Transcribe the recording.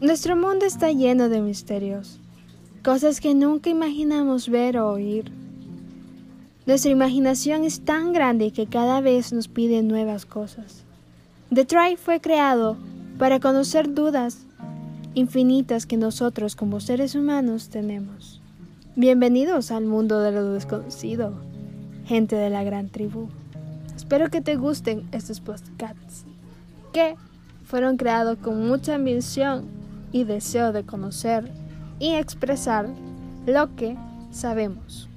Nuestro mundo está lleno de misterios, cosas que nunca imaginamos ver o oír. Nuestra imaginación es tan grande que cada vez nos pide nuevas cosas. The Try fue creado para conocer dudas infinitas que nosotros como seres humanos tenemos. Bienvenidos al mundo de lo desconocido, gente de la gran tribu. Espero que te gusten estos podcasts, que fueron creados con mucha ambición y deseo de conocer y expresar lo que sabemos.